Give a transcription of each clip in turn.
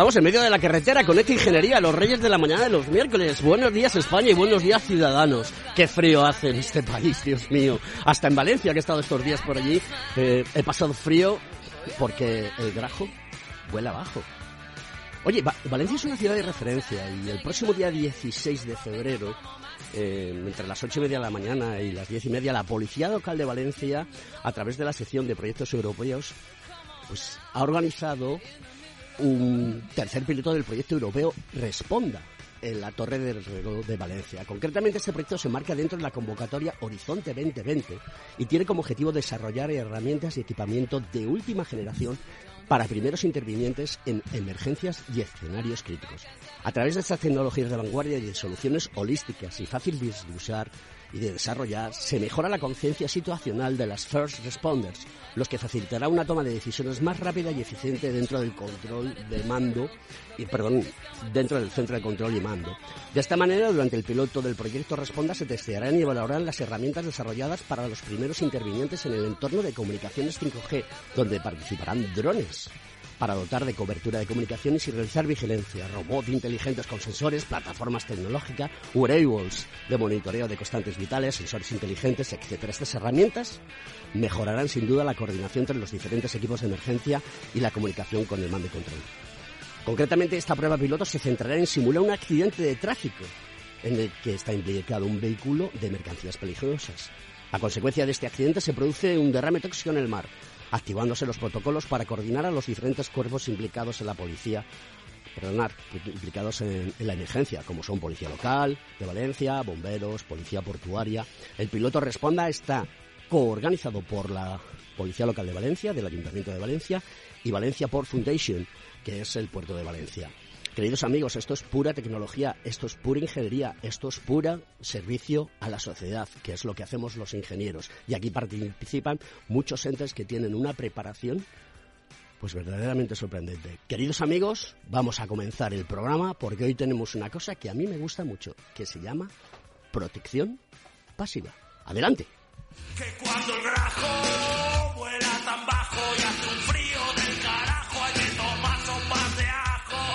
Estamos en medio de la carretera con esta ingeniería, los reyes de la mañana de los miércoles. Buenos días España y buenos días ciudadanos. Qué frío hace en este país, Dios mío. Hasta en Valencia, que he estado estos días por allí, eh, he pasado frío porque el grajo vuela abajo. Oye, Va- Valencia es una ciudad de referencia y el próximo día 16 de febrero, eh, entre las ocho y media de la mañana y las diez y media, la Policía Local de Valencia, a través de la sección de proyectos europeos, pues ha organizado un tercer piloto del proyecto europeo Responda en la Torre del Reloj de Valencia. Concretamente, este proyecto se marca dentro de la convocatoria Horizonte 2020 y tiene como objetivo desarrollar herramientas y equipamiento de última generación para primeros intervinientes en emergencias y escenarios críticos. A través de estas tecnologías de vanguardia y de soluciones holísticas y fáciles de usar y de desarrollar, se mejora la conciencia situacional de las first responders, los que facilitará una toma de decisiones más rápida y eficiente dentro del control de mando, y, perdón, dentro del centro de control y mando. De esta manera, durante el piloto del proyecto Responda se testearán y evaluarán las herramientas desarrolladas para los primeros intervinientes en el entorno de comunicaciones 5G, donde participarán drones para dotar de cobertura de comunicaciones y realizar vigilancia, robots inteligentes con sensores, plataformas tecnológicas, wearables de monitoreo de constantes vitales, sensores inteligentes, etc. Estas herramientas mejorarán sin duda la coordinación entre los diferentes equipos de emergencia y la comunicación con el mando y control. Concretamente, esta prueba piloto se centrará en simular un accidente de tráfico en el que está implicado un vehículo de mercancías peligrosas. A consecuencia de este accidente se produce un derrame tóxico en el mar, activándose los protocolos para coordinar a los diferentes cuerpos implicados en la policía, perdonar, implicados en, en la emergencia, como son Policía Local de Valencia, bomberos, Policía Portuaria. El piloto Responda está coorganizado por la Policía Local de Valencia, del Ayuntamiento de Valencia, y Valencia Port Foundation, que es el puerto de Valencia. Queridos amigos, esto es pura tecnología, esto es pura ingeniería, esto es pura servicio a la sociedad, que es lo que hacemos los ingenieros. Y aquí participan muchos entes que tienen una preparación pues verdaderamente sorprendente. Queridos amigos, vamos a comenzar el programa porque hoy tenemos una cosa que a mí me gusta mucho, que se llama protección pasiva. Adelante. Que cuando el grajo vuela tan bajo y hace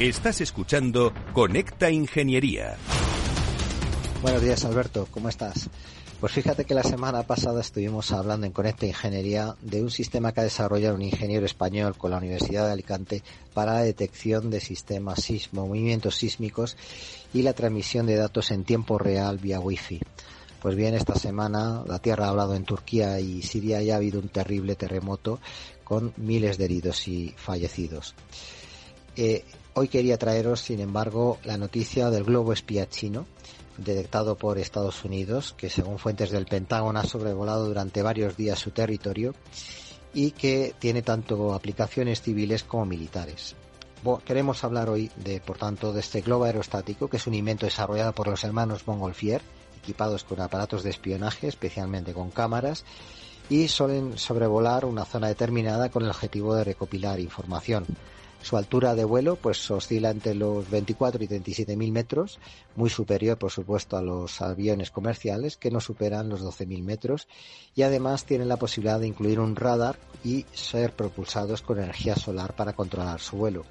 Estás escuchando Conecta Ingeniería. Buenos días, Alberto. ¿Cómo estás? Pues fíjate que la semana pasada estuvimos hablando en Conecta Ingeniería de un sistema que ha desarrollado un ingeniero español con la Universidad de Alicante para la detección de sistemas sismo, movimientos sísmicos y la transmisión de datos en tiempo real vía Wi-Fi. Pues bien, esta semana la Tierra ha hablado en Turquía y Siria y ha habido un terrible terremoto con miles de heridos y fallecidos. Eh, hoy quería traeros, sin embargo, la noticia del globo espía chino detectado por Estados Unidos, que según fuentes del Pentágono ha sobrevolado durante varios días su territorio y que tiene tanto aplicaciones civiles como militares. queremos hablar hoy de, por tanto, de este globo aerostático, que es un invento desarrollado por los hermanos Montgolfier, equipados con aparatos de espionaje, especialmente con cámaras, y suelen sobrevolar una zona determinada con el objetivo de recopilar información. Su altura de vuelo pues oscila entre los 24 y 37 mil metros, muy superior por supuesto a los aviones comerciales que no superan los 12 mil metros y además tienen la posibilidad de incluir un radar y ser propulsados con energía solar para controlar su vuelo.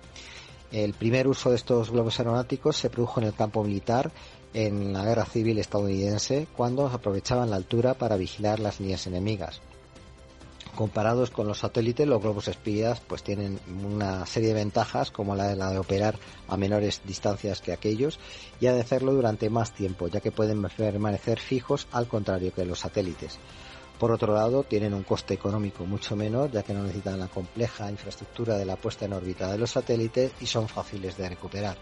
El primer uso de estos globos aeronáuticos se produjo en el campo militar en la guerra civil estadounidense cuando aprovechaban la altura para vigilar las líneas enemigas. Comparados con los satélites, los globos espías pues tienen una serie de ventajas como la de, la de operar a menores distancias que aquellos y ha de hacerlo durante más tiempo, ya que pueden permanecer fijos al contrario que los satélites. Por otro lado, tienen un coste económico mucho menor, ya que no necesitan la compleja infraestructura de la puesta en órbita de los satélites y son fáciles de recuperar.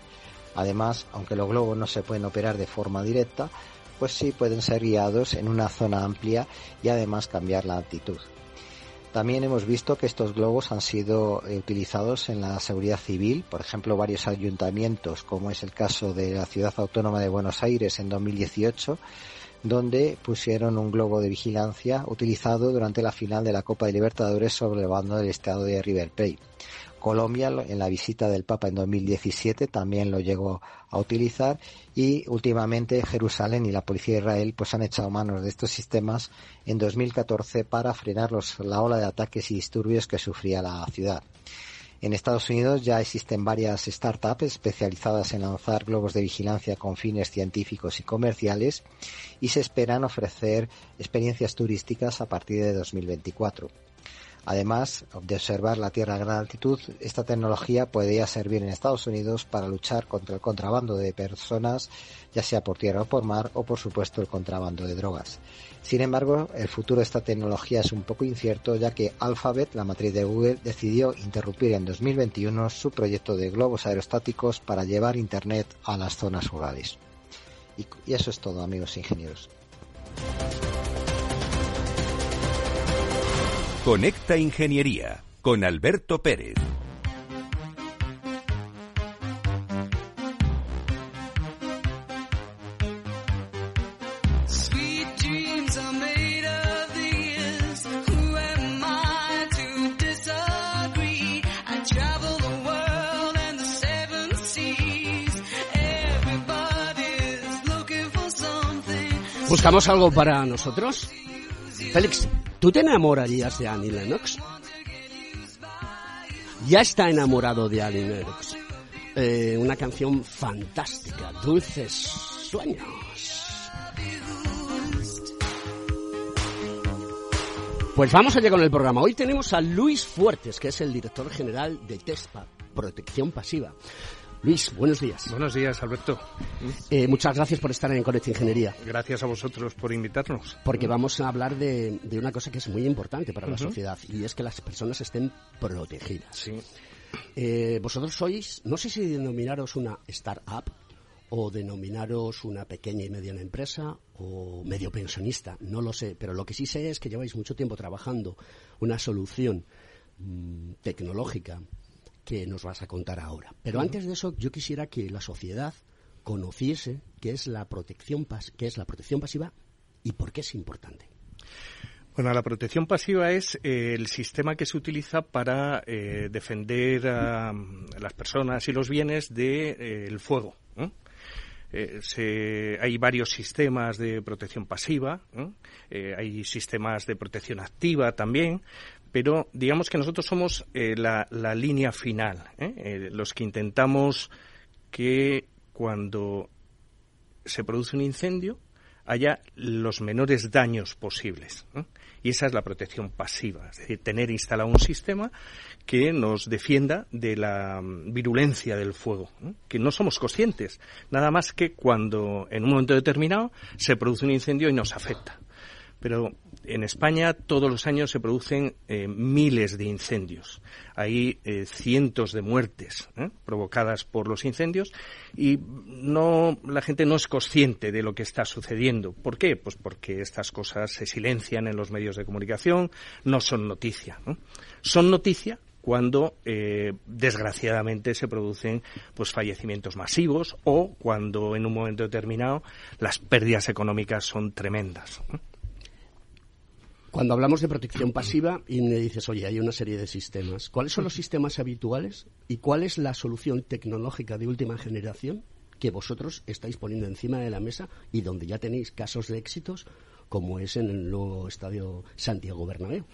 Además, aunque los globos no se pueden operar de forma directa, pues sí pueden ser guiados en una zona amplia y además cambiar la altitud. También hemos visto que estos globos han sido eh, utilizados en la seguridad civil, por ejemplo, varios ayuntamientos, como es el caso de la Ciudad Autónoma de Buenos Aires en 2018, donde pusieron un globo de vigilancia utilizado durante la final de la Copa de Libertadores sobre el bando del estado de River Plate. Colombia en la visita del Papa en 2017 también lo llegó a utilizar y últimamente Jerusalén y la policía de Israel pues han echado manos de estos sistemas en 2014 para frenar la ola de ataques y disturbios que sufría la ciudad. En Estados Unidos ya existen varias startups especializadas en lanzar globos de vigilancia con fines científicos y comerciales y se esperan ofrecer experiencias turísticas a partir de 2024. Además de observar la Tierra a gran altitud, esta tecnología podría servir en Estados Unidos para luchar contra el contrabando de personas, ya sea por tierra o por mar, o por supuesto el contrabando de drogas. Sin embargo, el futuro de esta tecnología es un poco incierto, ya que Alphabet, la matriz de Google, decidió interrumpir en 2021 su proyecto de globos aerostáticos para llevar Internet a las zonas rurales. Y, eso es todo, amigos ingenieros. Conecta Ingeniería con Alberto Pérez. ¿Buscamos algo para nosotros? Félix, ¿Tú te enamorarías de Annie Lennox? Ya está enamorado de Annie Lennox. Eh, una canción fantástica, Dulces Sueños. Pues vamos allá con el programa. Hoy tenemos a Luis Fuertes, que es el director general de TESPA, Protección Pasiva. Luis, buenos días. Buenos días, Alberto. Eh, muchas gracias por estar en Conecta Ingeniería. Gracias a vosotros por invitarnos. Porque vamos a hablar de, una cosa que es muy importante para la sociedad y es que las personas estén protegidas. Sí. Eh, vosotros sois, no sé si denominaros una startup o denominaros una pequeña y mediana empresa o medio pensionista, no lo sé, pero lo que sí sé es que lleváis mucho tiempo trabajando una solución mm, tecnológica que nos vas a contar ahora. Pero antes de eso, yo quisiera que la sociedad conociese qué es la protección, qué es la protección pasiva y por qué es importante. Bueno, la protección pasiva es eh, el sistema que se utiliza para eh, defender a, las personas y los bienes del de, eh, fuego. hay varios sistemas de protección pasiva, hay sistemas de protección activa también, pero digamos que nosotros somos eh, la, línea final, ¿eh? Eh, los que intentamos que cuando se produce un incendio haya los menores daños posibles. Y esa es la protección pasiva, es decir, tener instalado un sistema que nos defienda de la mm, virulencia del fuego, que no somos conscientes, nada más que cuando en un momento determinado se produce un incendio y nos afecta Pero en España todos los años se producen eh, miles de incendios. Hay eh, cientos de muertes ¿eh? provocadas por los incendios y no la gente no es consciente de lo que está sucediendo. ¿Por qué? Pues porque estas cosas se silencian en los medios de comunicación, no son noticia. Son noticia cuando desgraciadamente se producen pues fallecimientos masivos o cuando en un momento determinado las pérdidas económicas son tremendas. Cuando hablamos de protección pasiva y me dices, oye, hay una serie de sistemas, ¿cuáles son los sistemas habituales y cuál es la solución tecnológica de última generación que vosotros estáis poniendo encima de la mesa y donde ya tenéis casos de éxitos como es en el nuevo estadio Santiago Bernabéu.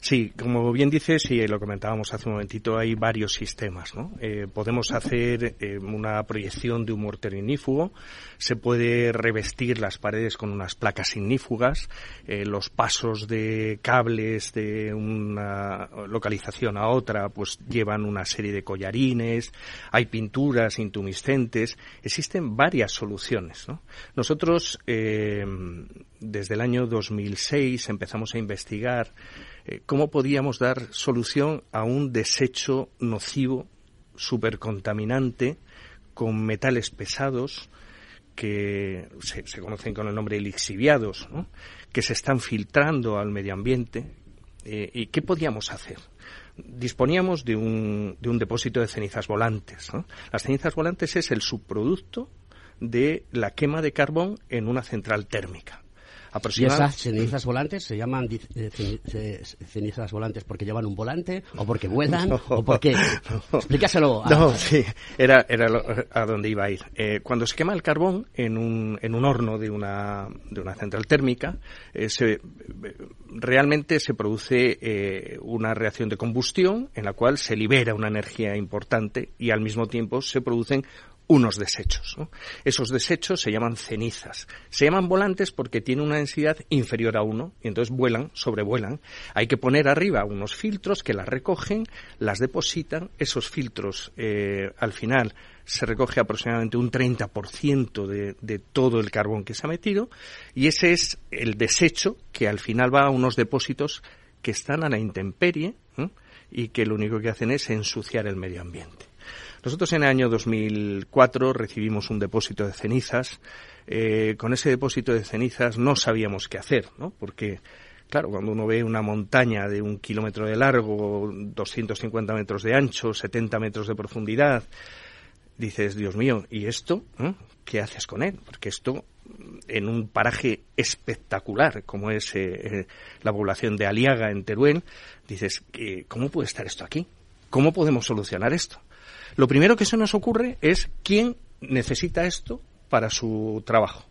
Sí, como bien dices, y lo comentábamos hace un momentito, hay varios sistemas. ¿no? Eh, podemos hacer eh, una proyección de un mortero ignífugo, se puede revestir las paredes con unas placas ignífugas, eh, los pasos de cables de una localización a otra pues llevan una serie de collarines, hay pinturas intumescentes, existen varias soluciones. ¿no? Nosotros desde el año 2006 empezamos a investigar eh, cómo podíamos dar solución a un desecho nocivo, supercontaminante, con metales pesados que se, conocen con el nombre lixiviados, que se están filtrando al medio ambiente. Eh, ¿Y qué podíamos hacer? Disponíamos de un, de un depósito de cenizas volantes. Las cenizas volantes es el subproducto de la quema de carbón en una central térmica. ¿Y esas cenizas volantes se llaman eh, cenizas volantes porque llevan un volante o porque vuelan o porque... Explícaselo. No, sí, era, era a donde iba a ir. Eh, cuando se quema el carbón en un, en un horno de una, de una central térmica, eh, se, realmente se produce una reacción de combustión en la cual se libera una energía importante y al mismo tiempo se producen unos desechos. Esos desechos se llaman cenizas. Se llaman volantes porque tienen una densidad inferior a uno y entonces vuelan, sobrevuelan. Hay que poner arriba unos filtros que las recogen, las depositan. Esos filtros eh, al final se recoge aproximadamente un 30% de, de todo el carbón que se ha metido y ese es el desecho que al final va a unos depósitos que están a la intemperie y que lo único que hacen es ensuciar el medio ambiente. Nosotros en el año 2004 recibimos un depósito de cenizas. Eh, con ese depósito de cenizas no sabíamos qué hacer, ¿no? Porque Claro, cuando uno ve una montaña de un kilómetro de largo, 250 metros de ancho, 70 metros de profundidad, dices, Dios mío, ¿y esto? ¿Qué haces con él? Porque esto, en un paraje espectacular como es eh, eh, la población de Aliaga, en Teruel, dices, ¿cómo puede estar esto aquí? ¿Cómo podemos solucionar esto? Lo primero que se nos ocurre es quién necesita esto para su trabajo.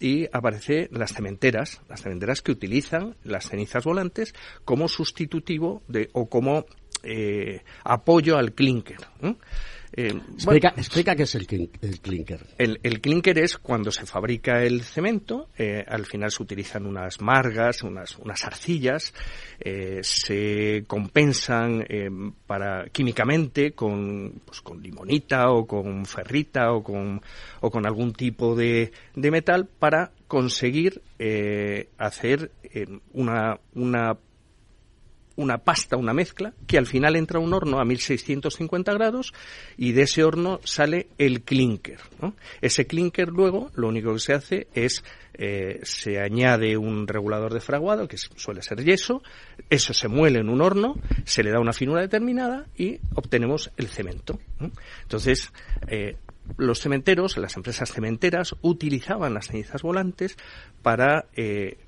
Y aparece las cementeras, las cementeras que utilizan las cenizas volantes como sustitutivo de, o como eh, apoyo al clinker. Explica, qué es el, clinker. El, clinker es cuando se fabrica el cemento, eh, al final se utilizan unas margas, unas, unas arcillas, eh, se compensan para químicamente con, pues, con limonita o con ferrita o con, o con algún tipo de, de metal para conseguir hacer una, una una pasta, una mezcla, que al final entra a un horno a 1650 grados y de ese horno sale el clinker. Ese clinker luego lo único que se hace es eh, se añade un regulador de fraguado, que suele ser yeso, eso se muele en un horno, se le da una finura determinada y obtenemos el cemento. Entonces, eh, los cementeros, las empresas cementeras, utilizaban las cenizas volantes para eh,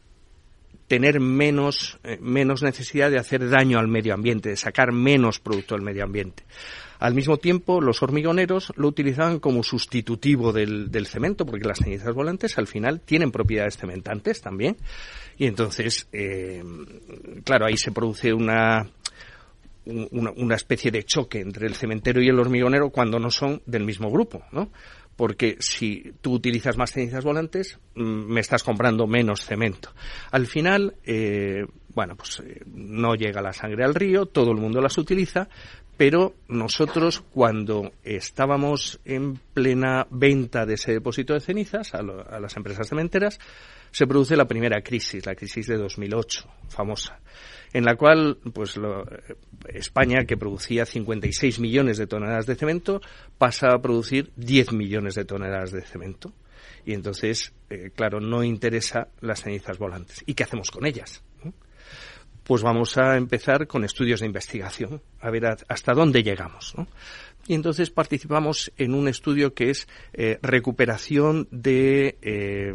tener menos, eh, menos necesidad de hacer daño al medio ambiente, de sacar menos producto del medio ambiente. Al mismo tiempo, los hormigoneros lo utilizaban como sustitutivo del, del cemento, porque las cenizas volantes al final tienen propiedades cementantes también. Y entonces, eh, claro, ahí se produce una, una, una, especie de choque entre el cementero y el hormigonero cuando no son del mismo grupo, ¿no? Porque si tú utilizas más cenizas volantes, mm, me estás comprando menos cemento. Al final, eh, bueno, pues eh, no llega la sangre al río, todo el mundo las utiliza, pero nosotros cuando estábamos en plena venta de ese depósito de cenizas a, las empresas cementeras, se produce la primera crisis, la crisis de 2008, famosa, en la cual pues España, que producía 56 millones de toneladas de cemento, pasa a producir 10 millones de toneladas de cemento. Y entonces, eh, claro, no interesa las cenizas volantes. ¿Y qué hacemos con ellas? Pues vamos a empezar con estudios de investigación, a ver hasta dónde llegamos. Y entonces participamos en un estudio que es eh, recuperación de, eh,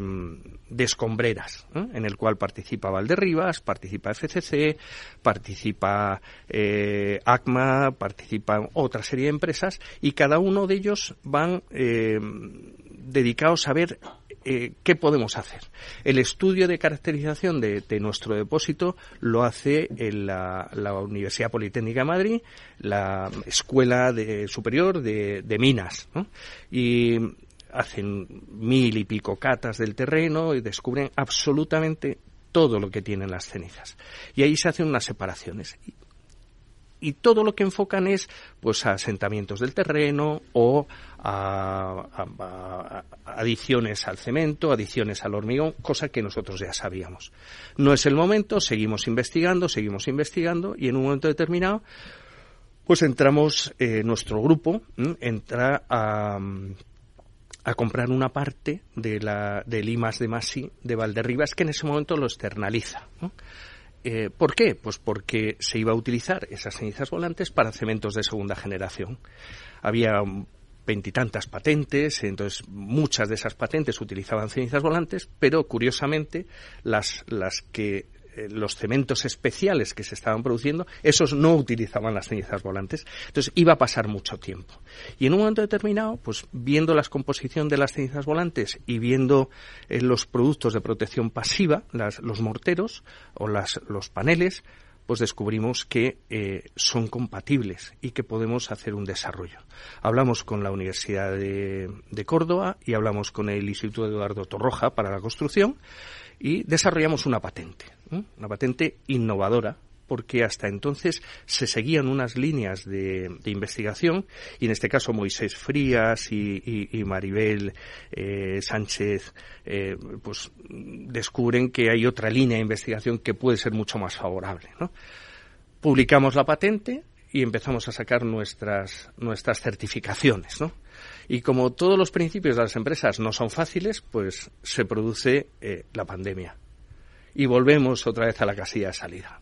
de escombreras, en el cual participa Valderribas, participa FCC, participa eh, ACMA, participan otra serie de empresas y cada uno de ellos van dedicados a ver eh, ¿qué podemos hacer? El estudio de caracterización de, nuestro depósito lo hace en la, Universidad Politécnica de Madrid, la Escuela Superior de, Minas, y hacen mil y pico catas del terreno y descubren absolutamente todo lo que tienen las cenizas. Y ahí se hacen unas separaciones y todo lo que enfocan es pues a asentamientos del terreno o a, adiciones al cemento, adiciones al hormigón, cosa que nosotros ya sabíamos. No es el momento, seguimos investigando, seguimos investigando y en un momento determinado pues entramos, eh, nuestro grupo entra a, a comprar una parte de la, del IMAS de Masi de Valderribas que en ese momento lo externaliza. Eh, ¿Por qué? Pues porque se iba a utilizar esas cenizas volantes para cementos de segunda generación. Había veintitantas patentes, entonces muchas de esas patentes utilizaban cenizas volantes, pero curiosamente las, las que los cementos especiales que se estaban produciendo, esos no utilizaban las cenizas volantes. Entonces iba a pasar mucho tiempo. Y en un momento determinado, pues viendo la composición de las cenizas volantes y viendo eh, los productos de protección pasiva, los morteros o las, los paneles, pues descubrimos que eh, son compatibles y que podemos hacer un desarrollo. Hablamos con la Universidad de, de Córdoba y hablamos con el Instituto Eduardo Torroja para la construcción y desarrollamos una patente, una patente innovadora porque hasta entonces se seguían unas líneas de, investigación y en este caso Moisés Frías y, Maribel eh, Sánchez eh, pues descubren que hay otra línea de investigación que puede ser mucho más favorable. Publicamos la patente y empezamos a sacar nuestras, nuestras certificaciones. ¿no? Y como todos los principios de las empresas no son fáciles, pues se produce eh, la pandemia. Y volvemos otra vez a la casilla de salida.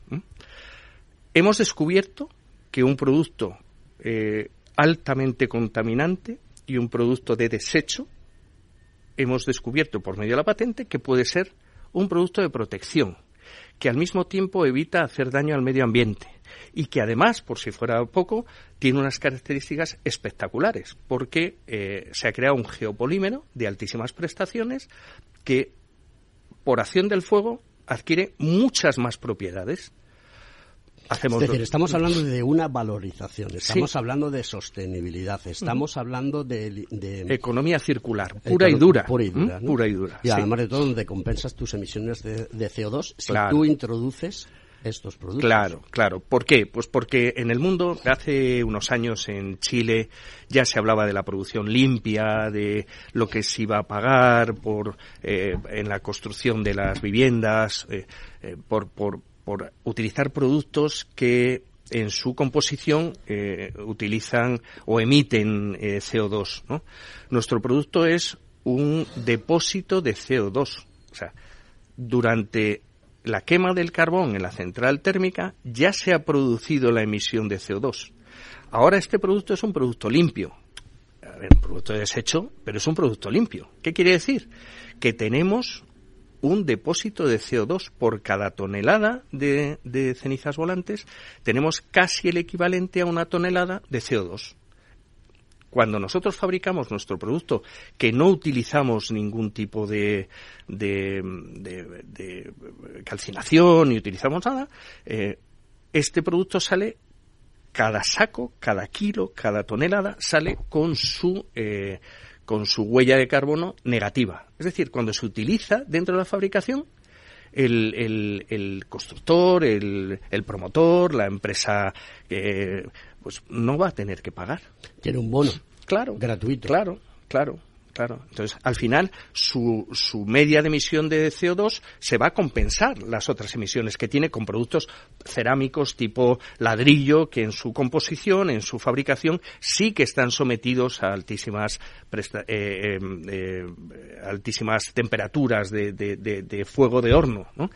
Hemos descubierto que un producto eh, altamente contaminante y un producto de desecho, hemos descubierto por medio de la patente que puede ser un producto de protección, que al mismo tiempo evita hacer daño al medio ambiente y que además, por si fuera poco, tiene unas características espectaculares, porque eh, se ha creado un geopolímero de altísimas prestaciones que, por acción del fuego, adquiere muchas más propiedades. Hacemos es decir, estamos hablando de una valorización, estamos hablando de sostenibilidad, estamos hablando de, Economía circular, pura y dura. Pura y dura, pura y, dura, y además de todo, donde compensas tus emisiones de, CO2, si tú introduces estos productos. Claro, claro. ¿Por qué? Pues porque en el mundo, hace unos años en Chile, ya se hablaba de la producción limpia, de lo que se iba a pagar por eh, en la construcción de las viviendas, eh, eh, por, utilizar productos que en su composición utilizan o emiten CO2. ¿no? Nuestro producto es un depósito de CO2. O sea, durante la quema del carbón en la central térmica ya se ha producido la emisión de CO2. Ahora este producto es un producto limpio. A ver, un producto de desecho, pero es un producto limpio. ¿Qué quiere decir? Que tenemos un depósito de CO2 por cada tonelada de, de cenizas volantes, tenemos casi el equivalente a una tonelada de CO2 cuando nosotros fabricamos nuestro producto, que no utilizamos ningún tipo de, de, calcinación ni utilizamos nada, eh, este producto sale cada saco, cada kilo, cada tonelada sale con su eh, con su huella de carbono negativa. Es decir, cuando se utiliza dentro de la fabricación, el, el, el constructor, el, el, promotor, la empresa eh, pues no va a tener que pagar. Tiene un bono. Claro. Gratuito. Claro, claro. Claro. Entonces, al final, su, su media de emisión de CO2 se va a compensar las otras emisiones que tiene con productos cerámicos tipo ladrillo, que en su composición, en su fabricación, sí que están sometidos a altísimas, presta- eh, eh, eh, altísimas temperaturas de, de- de- de fuego de horno. ¿no?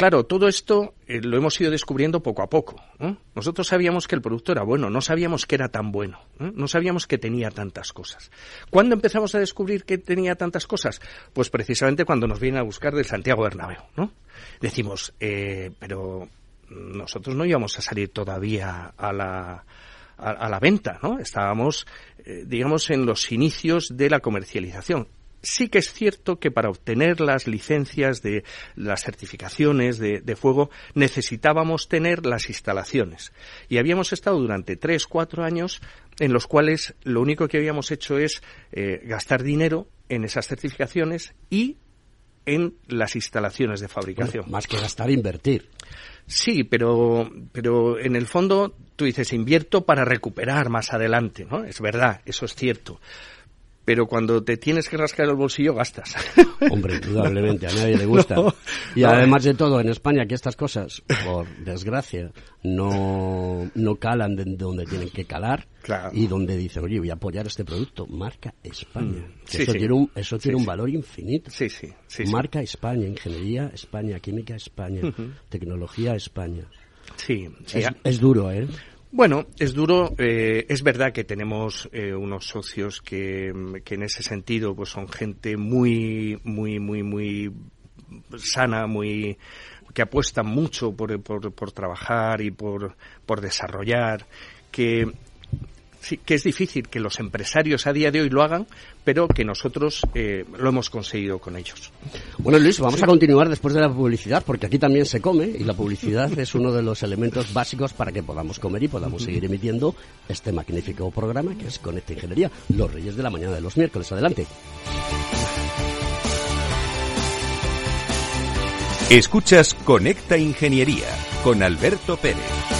Eh, Claro, todo esto eh, lo hemos ido descubriendo poco a poco. ¿no? Nosotros sabíamos que el producto era bueno, no sabíamos que era tan bueno, ¿no? no sabíamos que tenía tantas cosas. ¿Cuándo empezamos a descubrir que tenía tantas cosas? Pues precisamente cuando nos vienen a buscar del Santiago Bernabéu, ¿no? Decimos, eh, pero nosotros no íbamos a salir todavía a la, a, la venta, ¿no? Estábamos, eh, digamos, en los inicios de la comercialización. Sí que es cierto que para obtener las licencias de las certificaciones de, de fuego necesitábamos tener las instalaciones. Y habíamos estado durante tres, cuatro años en los cuales lo único que habíamos hecho es eh, gastar dinero en esas certificaciones y en las instalaciones de fabricación. Más que gastar, invertir. Sí, pero, pero en el fondo tú dices invierto para recuperar más adelante, ¿no? Es verdad, eso es cierto. Pero cuando te tienes que rascar el bolsillo gastas. Hombre, indudablemente, a nadie le gusta. No, y además de todo, en España que estas cosas, por desgracia, no, no calan de donde tienen que calar Claro. y donde dice, oye, voy a apoyar este producto, marca España. Mm, sí, eso sí. tiene un, eso tiene Sí, un valor infinito. Sí, sí. Marca España, ingeniería España, química España, tecnología España. Sí, sí. Es, es duro, ¿eh? Bueno, es duro. eh, es verdad que tenemos eh, unos socios que, mm, que en ese sentido pues son gente muy, muy, muy, muy sana, muy que apuestan mucho por, por, por trabajar y por, por desarrollar, que sí, que es difícil que los empresarios a día de hoy lo hagan, pero que nosotros eh, lo hemos conseguido con ellos. Bueno, Luis, vamos a continuar después de la publicidad, porque aquí también se come y la publicidad es uno de los elementos básicos para que podamos comer y podamos seguir emitiendo este magnífico programa que es Conecta Ingeniería, los Reyes de la Mañana de los miércoles. Adelante. Escuchas Conecta Ingeniería con Alberto Pérez.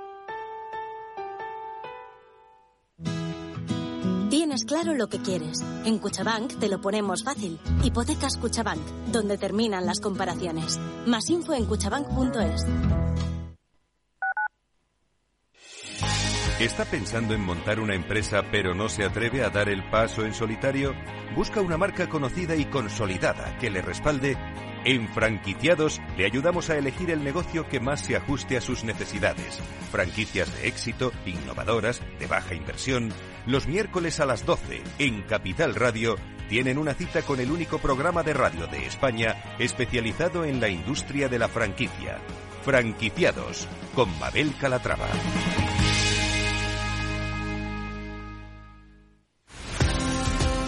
Tienes claro lo que quieres. En Cuchabank te lo ponemos fácil. Hipotecas Cuchabank, donde terminan las comparaciones. Más info en cuchabank.es. ¿Está pensando en montar una empresa pero no se atreve a dar el paso en solitario? ¿Busca una marca conocida y consolidada que le respalde? En Franquiciados le ayudamos a elegir el negocio que más se ajuste a sus necesidades. Franquicias de éxito, innovadoras, de baja inversión. Los miércoles a las 12 en Capital Radio tienen una cita con el único programa de radio de España especializado en la industria de la franquicia. Franquiciados con Mabel Calatrava.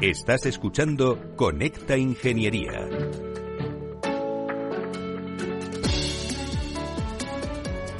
Estás escuchando Conecta Ingeniería.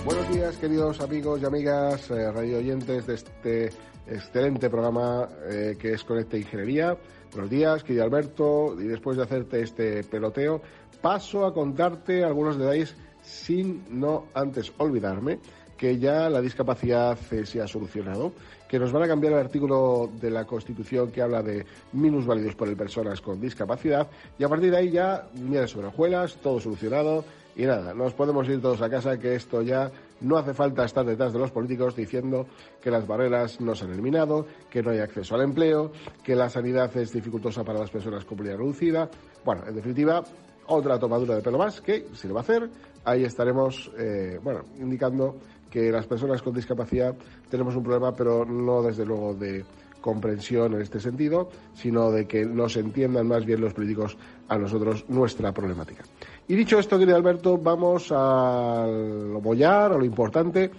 Buenos días, queridos amigos y amigas, eh, radio oyentes de este excelente programa eh, que es Conecta Ingeniería. Buenos días, querido Alberto, y después de hacerte este peloteo, paso a contarte algunos detalles sin no antes olvidarme que ya la discapacidad eh, se ha solucionado, que nos van a cambiar el artículo de la Constitución que habla de minusválidos por el personas con discapacidad y a partir de ahí ya miras sobre hojuelas, todo solucionado y nada, nos podemos ir todos a casa que esto ya no hace falta estar detrás de los políticos diciendo que las barreras no se han eliminado, que no hay acceso al empleo, que la sanidad es dificultosa para las personas con movilidad reducida. Bueno, en definitiva, otra tomadura de pelo más que, si lo va a hacer, ahí estaremos, eh, bueno, indicando que las personas con discapacidad tenemos un problema, pero no desde luego de comprensión en este sentido, sino de que nos entiendan más bien los políticos a nosotros nuestra problemática. Y dicho esto, querido Alberto, vamos a lo bollar, a lo importante,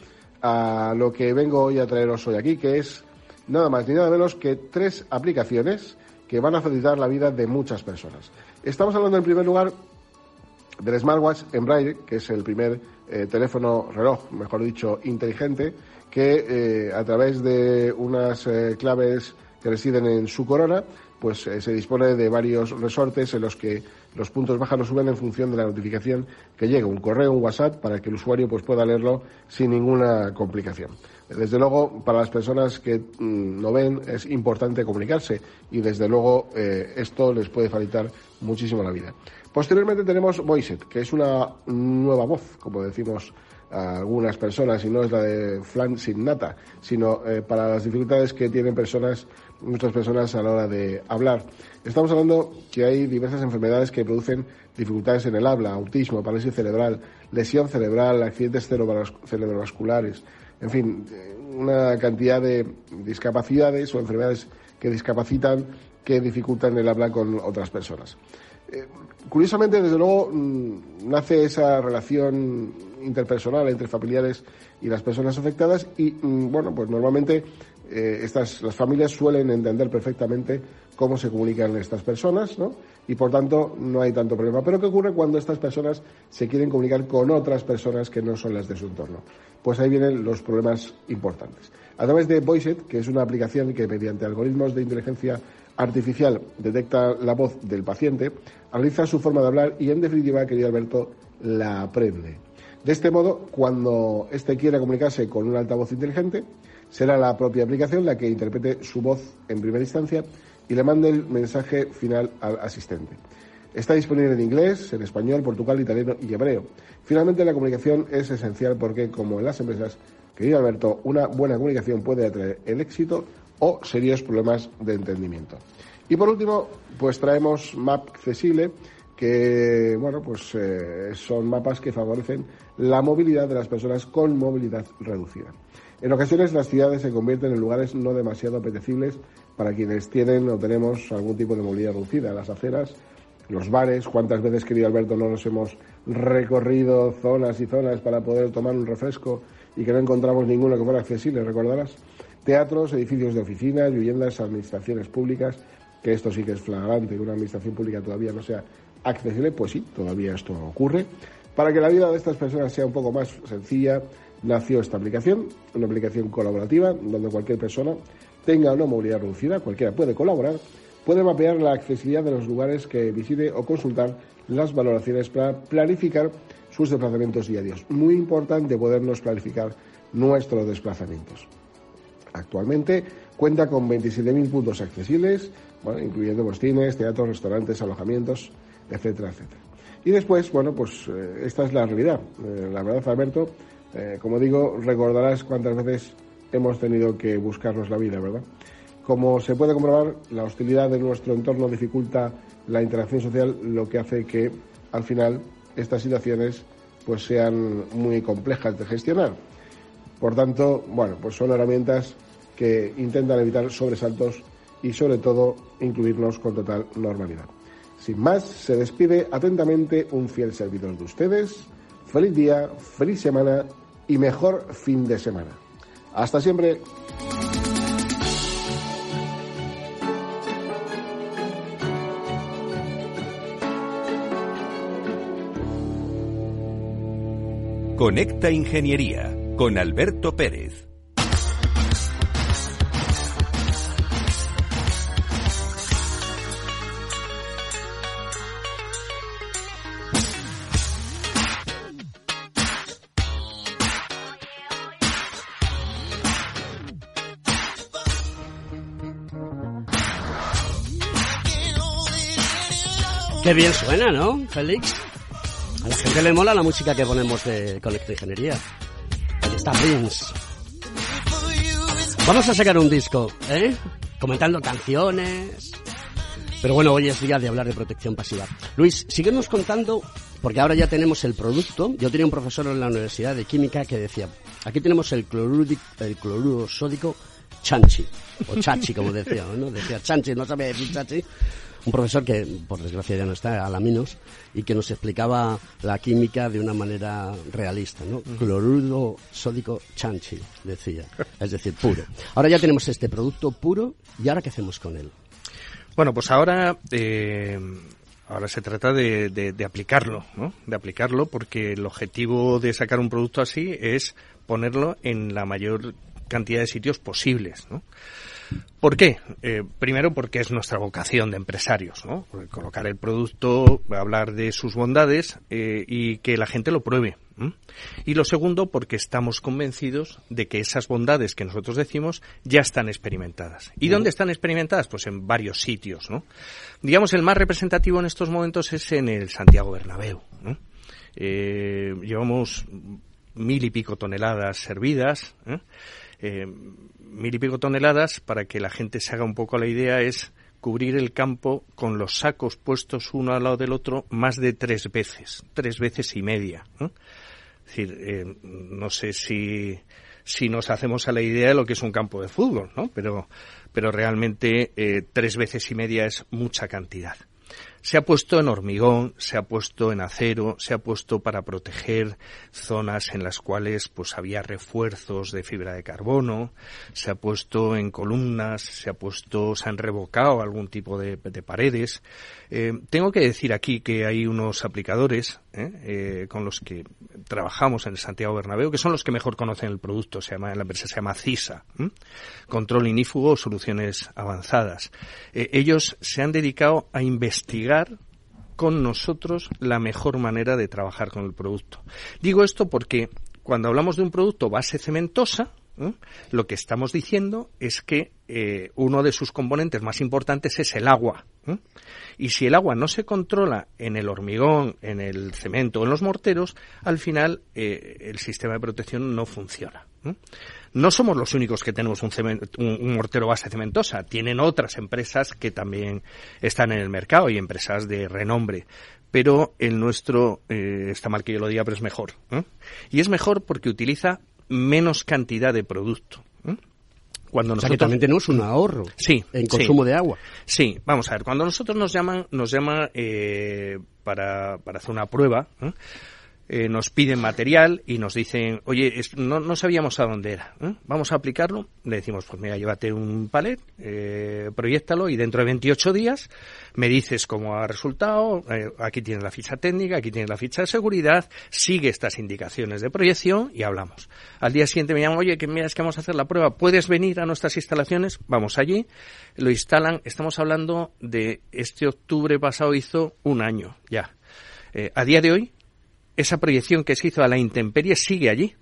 a lo que vengo hoy a traeros hoy aquí, que es nada más ni nada menos que tres aplicaciones que van a facilitar la vida de muchas personas. Estamos hablando en primer lugar del smartwatch en braille, que es el primer eh, teléfono reloj, mejor dicho, inteligente, que eh, a través de unas eh, claves que residen en su corona, pues se dispone de varios resortes en los que los puntos bajan o suben en función de la notificación que llega, un correo, un WhatsApp, para que el usuario pues pueda leerlo sin ninguna complicación. Desde luego, para las personas que mm, no ven, es importante comunicarse y desde luego esto les puede facilitar muchísimo la vida. Posteriormente tenemos Voicet, que es una nueva voz, como decimos algunas personas, y no es la de flan sin nata, sino eh, para las dificultades que tienen personas, muchas personas a la hora de hablar. Estamos hablando que hay diversas enfermedades que producen dificultades en el habla, autismo, parálisis cerebral, lesión cerebral, accidentes cerebrovasculares, en fin, eh, una cantidad de discapacidades o enfermedades que discapacitan, que dificultan el habla con otras personas. Eh, curiosamente, desde luego, mm, nace esa relación interpersonal entre familiares y las personas afectadas y, mm, bueno, pues normalmente eh, estas, las familias suelen entender perfectamente cómo se comunican estas personas, ¿no? Y por tanto no hay tanto problema. Pero ¿qué ocurre cuando estas personas se quieren comunicar con otras personas que no son las de su entorno? Pues ahí vienen los problemas importantes. A través de Voicet, que es una aplicación que mediante algoritmos de inteligencia artificial detecta la voz del paciente, analiza su forma de hablar y, en definitiva, querido Alberto, la aprende. De este modo, cuando éste quiera comunicarse con un altavoz inteligente, será la propia aplicación la que interprete su voz en primera instancia y le mande el mensaje final al asistente. Está disponible en inglés, en español, portugal, italiano y hebreo. Finalmente, la comunicación es esencial porque, como en las empresas, querido Alberto, una buena comunicación puede atraer el éxito o serios problemas de entendimiento. Y por último, pues traemos Map Accesible, que bueno, pues eh, son mapas que favorecen la movilidad de las personas con movilidad reducida. En ocasiones las ciudades se convierten en lugares no demasiado apetecibles para quienes tienen o tenemos algún tipo de movilidad reducida. Las aceras, los bares, cuántas veces, querido Alberto, no nos hemos recorrido zonas y zonas para poder tomar un refresco y que no encontramos ninguno que fuera accesible, recordarás teatros, edificios de oficinas, viviendas, administraciones públicas, que esto sí que es flagrante, que una administración pública todavía no sea accesible, pues sí, todavía esto ocurre. Para que la vida de estas personas sea un poco más sencilla, nació esta aplicación, una aplicación colaborativa, donde cualquier persona tenga una movilidad reducida, cualquiera puede colaborar, puede mapear la accesibilidad de los lugares que visite o consultar las valoraciones para planificar sus desplazamientos diarios. Muy importante podernos planificar nuestros desplazamientos. Actualmente cuenta con 27.000 puntos accesibles, incluyendo bostines, teatros, restaurantes, alojamientos, etcétera, etcétera. Y después, bueno, pues eh, esta es la realidad. Eh, la verdad, Alberto, Eh, como digo, recordarás cuántas veces hemos tenido que buscarnos la vida, ¿verdad? Como se puede comprobar, la hostilidad de nuestro entorno dificulta la interacción social, lo que hace que al final estas situaciones pues sean muy complejas de gestionar. Por tanto, bueno, pues son herramientas que intentan evitar sobresaltos y sobre todo incluirnos con total normalidad. Sin más, se despide atentamente un fiel servidor de ustedes. Feliz día, feliz semana y mejor fin de semana. Hasta siempre. Conecta Ingeniería con Alberto Pérez. Qué bien suena, ¿no, Félix? A la gente le mola la música que ponemos de Conecta Ingeniería. Ahí está Prince. Vamos a sacar un disco, ¿eh? Comentando canciones. Pero bueno, hoy es día de hablar de protección pasiva. Luis, síguenos contando, porque ahora ya tenemos el producto. Yo tenía un profesor en la Universidad de Química que decía, aquí tenemos el, el cloruro sódico chanchi, o chachi, como decía, ¿no? Decía chanchi, no sabía decir chachi un profesor que, por desgracia, ya no está, Alaminos, y que nos explicaba la química de una manera realista, ¿no? Cloruro sódico chanchi, decía, es decir, puro. Ahora ya tenemos este producto puro, ¿y ahora qué hacemos con él? Bueno, pues ahora... Eh, ahora se trata de, de, aplicarlo, ¿no? De aplicarlo porque el objetivo de sacar un producto así es ponerlo en la mayor cantidad de sitios posibles, ¿no? ¿Por qué? Eh, primero porque es nuestra vocación de empresarios, ¿no? Colocar el producto, hablar de sus bondades eh, y que la gente lo pruebe. Y lo segundo porque estamos convencidos de que esas bondades que nosotros decimos ya están experimentadas. ¿Y dónde están experimentadas? Pues en varios sitios, ¿no? Digamos, el más representativo en estos momentos es en el Santiago Bernabéu, eh, llevamos mil y pico toneladas servidas, eh, mil y pico toneladas, para que la gente se haga un poco la idea, es cubrir el campo con los sacos puestos uno al lado del otro más de tres veces, tres veces y media. Es decir, eh, no sé si, si nos hacemos a la idea de lo que es un campo de fútbol, ¿no? Pero, pero realmente eh, tres veces y media es mucha cantidad. Se ha puesto en hormigón, se ha puesto en acero, se ha puesto para proteger zonas en las cuales pues había refuerzos de fibra de carbono, se ha puesto en columnas, se ha puesto, se han revocado algún tipo de, paredes. Eh, tengo que decir aquí que hay unos aplicadores ¿eh? Eh, con los que trabajamos en Santiago Bernabéu, que son los que mejor conocen el producto, se llama, la empresa se llama CISA, Control Inífugo Soluciones Avanzadas. ellos se han dedicado a investigar con nosotros la mejor manera de trabajar con el producto. Digo esto porque cuando hablamos de un producto base cementosa, ¿eh? lo que estamos diciendo es que eh, uno de sus componentes más importantes es el agua. ¿eh? Y si el agua no se controla en el hormigón, en el cemento o en los morteros, al final el sistema de protección no funciona. No somos los únicos que tenemos un, un, mortero base cementosa. Tienen otras empresas que también están en el mercado y empresas de renombre. Pero el nuestro, eh, está mal que yo lo diga, pero es mejor. ¿eh? Y es mejor porque utiliza menos cantidad de producto. ¿eh? Cuando nosotros... O sea que también tenemos un ahorro sí, en consumo de agua. Sí, vamos a ver, cuando nosotros nos llaman, nos llama eh, para, para hacer una prueba, ¿eh? Eh, nos piden material y nos dicen, oye, no, no, sabíamos a dónde era, ¿eh? vamos a aplicarlo. Le decimos, pues mira, llévate un palet, eh, proyectalo y dentro de 28 días me dices cómo ha resultado, eh, aquí tienes la ficha técnica, aquí tienes la ficha de seguridad, sigue estas indicaciones de proyección y hablamos. Al día siguiente me llaman, oye, que mira, es que vamos a hacer la prueba, ¿puedes venir a nuestras instalaciones? Vamos allí, lo instalan, estamos hablando de este octubre pasado hizo un año ya. a día de hoy esa proyección que se hizo a la intemperie sigue allí.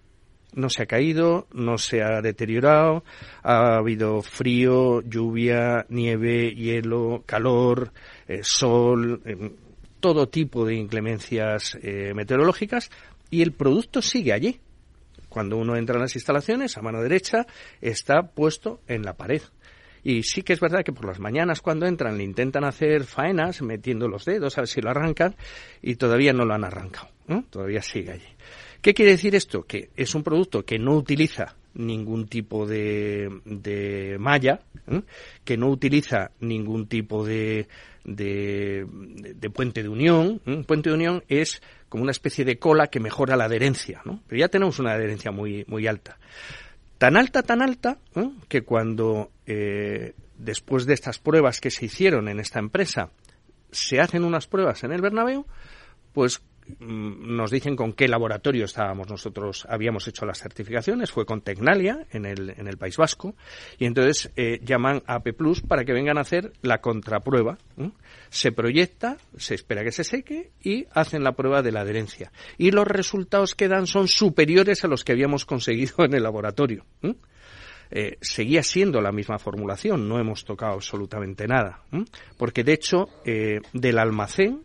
No se ha caído, no se ha deteriorado, ha habido frío, lluvia, nieve, hielo, calor, eh, sol, eh, todo tipo de inclemencias eh, meteorológicas y el producto sigue allí. Cuando uno entra en las instalaciones, a mano derecha, está puesto en la pared. Y sí que es verdad que por las mañanas cuando entran le intentan hacer faenas metiendo los dedos a ver si lo arrancan y todavía no lo han arrancado. Todavía sigue allí. ¿Qué quiere decir esto? Que es un producto que no utiliza ningún tipo de, de malla, que no utiliza ningún tipo de, de, puente de unión. Un puente de unión es como una especie de cola que mejora la adherencia, ¿no? pero ya tenemos una adherencia muy, muy alta. Tan alta, tan alta, que cuando eh, después de estas pruebas que se hicieron en esta empresa se hacen unas pruebas en el Bernabéu, pues nos dicen con qué laboratorio estábamos nosotros habíamos hecho las certificaciones fue con Tecnalia en el, en el País Vasco y entonces eh, llaman a AP Plus para que vengan a hacer la contraprueba se proyecta se espera que se seque y hacen la prueba de la adherencia. Y los resultados que dan son superiores a los que habíamos conseguido en el laboratorio eh, seguía siendo la misma formulación, no hemos tocado absolutamente nada, porque de hecho eh, del almacén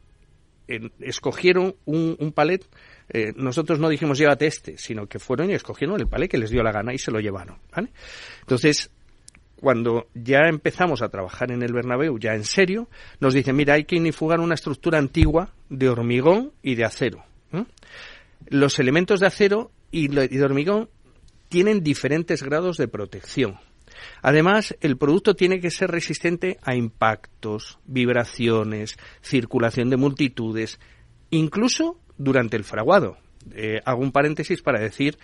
escogieron un, un palet eh, nosotros no dijimos llévate este, sino que fueron y escogieron el palet que les dio la gana y se lo llevaron. Entonces, cuando ya empezamos a trabajar en el Bernabéu, ya en serio, nos dicen, mira, hay que inifugar una estructura antigua de hormigón y de acero. Los elementos de acero y de hormigón tienen diferentes grados de protección. Además, el producto tiene que ser resistente a impactos, vibraciones, circulación de multitudes, incluso durante el fraguado. Eh, hago un paréntesis para decir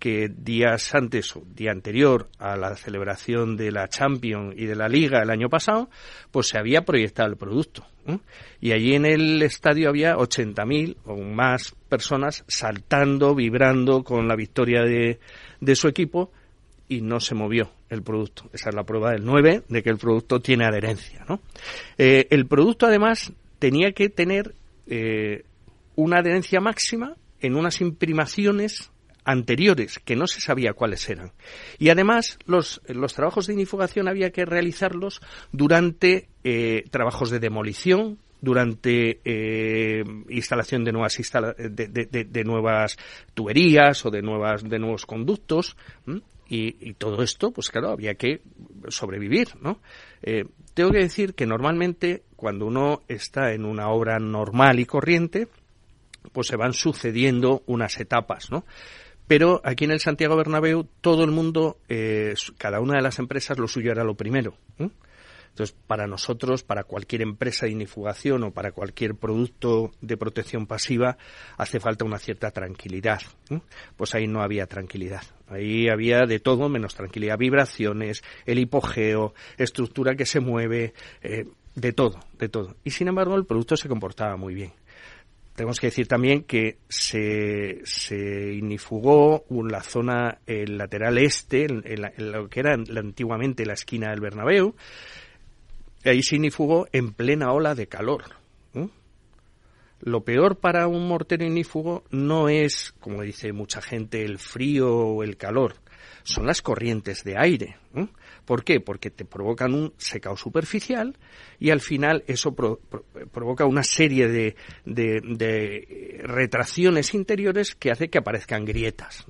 que días antes o día anterior a la celebración de la Champions y de la Liga el año pasado, pues se había proyectado el producto. Y allí en el estadio había 80.000 o más personas saltando, vibrando con la victoria de su equipo y no se movió el producto. Esa es la prueba del 9 de que el producto tiene adherencia. ¿no? Eh, el producto además tenía que tener eh, una adherencia máxima en unas imprimaciones anteriores que no se sabía cuáles eran. Y además los, los trabajos de inifugación había que realizarlos durante eh, trabajos de demolición, durante instalación de nuevas de, de, nuevas tuberías o de nuevas de nuevos conductos y, todo esto, pues claro, había que sobrevivir, ¿no? Eh, tengo que decir que normalmente cuando uno está en una obra normal y corriente, pues se van sucediendo unas etapas, ¿no? Pero aquí en el Santiago Bernabéu todo el mundo, eh, cada una de las empresas, lo suyo era lo primero. Entonces, para nosotros, para cualquier empresa de inifugación o para cualquier producto de protección pasiva, hace falta una cierta tranquilidad. Pues ahí no había tranquilidad. Ahí había de todo menos tranquilidad. Vibraciones, el hipogeo, estructura que se mueve, eh, de todo, de todo. Y sin embargo, el producto se comportaba muy bien tenemos que decir también que se, se inifugó la zona, el lateral este, en, lo que era antiguamente la esquina del Bernabéu, ahí se inifugó en plena ola de calor. Lo peor para un mortero inífugo no es, como dice mucha gente, el frío o el calor, son las corrientes de aire. ¿Por qué? Porque te provocan un secado superficial y al final eso provoca una serie de, retracciones interiores que hace que aparezcan grietas.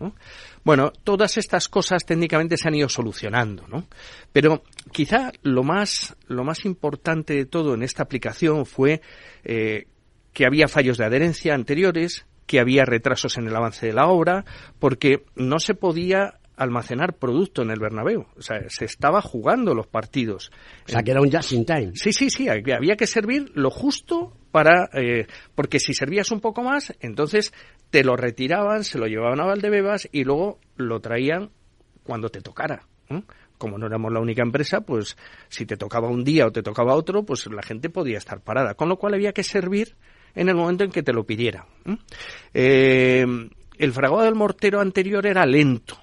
Bueno, todas estas cosas técnicamente se han ido solucionando, ¿no? Pero quizá lo más, lo más importante de todo en esta aplicación fue eh, que había fallos de adherencia anteriores, que había retrasos en el avance de la obra, porque no se podía almacenar producto en el Bernabéu. O sea, se estaba jugando los partidos. O sea, que era un just in time. Sí, sí, sí. Había que servir lo justo para... Eh, porque si servías un poco más, entonces te lo retiraban, se lo llevaban a Valdebebas y luego lo traían cuando te tocara. Como no éramos la única empresa, pues si te tocaba un día o te tocaba otro, pues la gente podía estar parada. Con lo cual había que servir en el momento en que te lo pidiera. Eh, el fragado del mortero anterior era lento